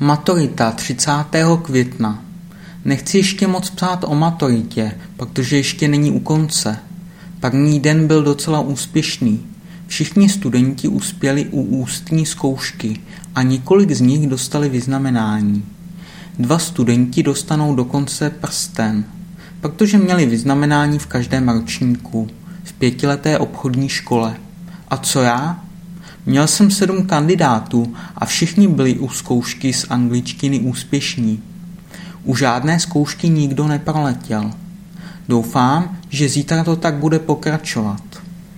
Maturita 30. května. Nechci ještě moc psát o maturitě, protože ještě není u konce. První den byl docela úspěšný. Všichni studenti uspěli u ústní zkoušky a několik z nich dostali vyznamenání. Dva studenti dostanou dokonce prsten, protože měli vyznamenání v každém ročníku v pětileté obchodní škole. A co já? Měl jsem sedm kandidátů a všichni byli u zkoušky z angličtiny úspěšní. U žádné zkoušky nikdo neproletěl. Doufám, že zítra to tak bude pokračovat.